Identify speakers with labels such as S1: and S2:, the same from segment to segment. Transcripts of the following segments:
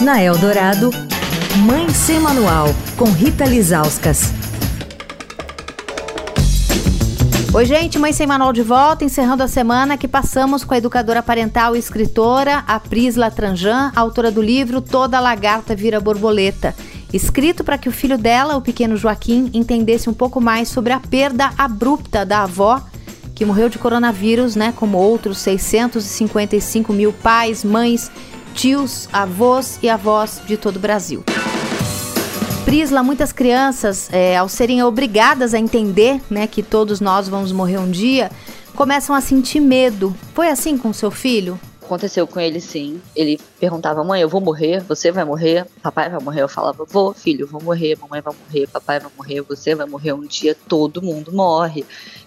S1: Na Eldorado, Mãe Sem Manual, com Rita Lizauskas.
S2: Oi, gente, Mãe Sem Manual de volta, encerrando a semana que passamos com a educadora parental e escritora, a Prisla Tranjan, autora do livro Toda Lagarta Vira Borboleta, escrito para que o filho dela, o pequeno Joaquim, entendesse um pouco mais sobre a perda abrupta da avó que morreu de coronavírus, né, como outros 655 mil pais, mães tios, avós e avós de todo o Brasil. Prisla, muitas crianças, é, ao serem obrigadas a entender né, que todos nós vamos morrer um dia, começam a sentir medo. Foi assim com seu filho?
S3: Aconteceu com ele sim. Ele perguntava: mãe, eu vou morrer? Você vai morrer? Papai vai morrer? Eu falava: vou, filho, vou morrer. Mamãe vai morrer. Papai vai morrer. Você vai morrer um dia. Todo mundo morre.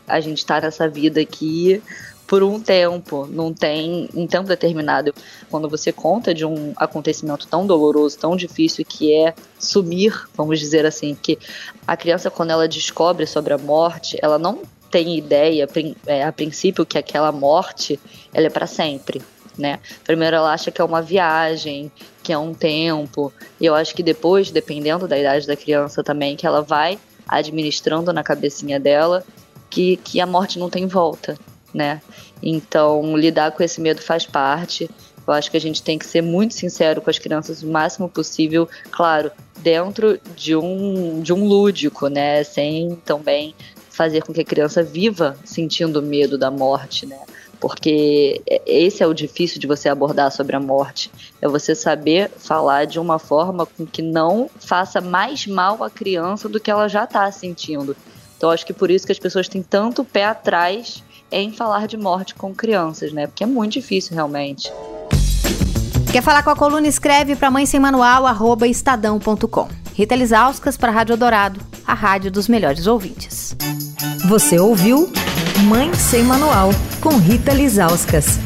S3: A gente tá nessa vida aqui por um tempo, não tem um tempo determinado. Quando você conta de um acontecimento tão doloroso, tão difícil que é sumir, vamos dizer assim, que a criança quando ela descobre sobre a morte, ela não tem ideia é, a princípio que aquela morte ela é para sempre. Né? Primeiro ela acha que é uma viagem, que é um tempo, e eu acho que depois, dependendo da idade da criança também, que ela vai administrando na cabecinha dela que, que a morte não tem volta, né? Então, lidar com esse medo faz parte. Eu acho que a gente tem que ser muito sincero com as crianças o máximo possível, claro, dentro de um, de um lúdico, né? Sem também fazer com que a criança viva sentindo medo da morte, né? Porque esse é o difícil de você abordar sobre a morte. É você saber falar de uma forma com que não faça mais mal à criança do que ela já está sentindo. Então, acho que por isso que as pessoas têm tanto pé atrás em falar de morte com crianças, né? Porque é muito difícil realmente.
S2: Quer falar com a coluna? Escreve para mãe sem manual, arroba estadão.com. Rita Lisauskas para a Rádio Dourado, a rádio dos melhores ouvintes.
S1: Você ouviu Mãe Sem Manual, com Rita Lisauskas.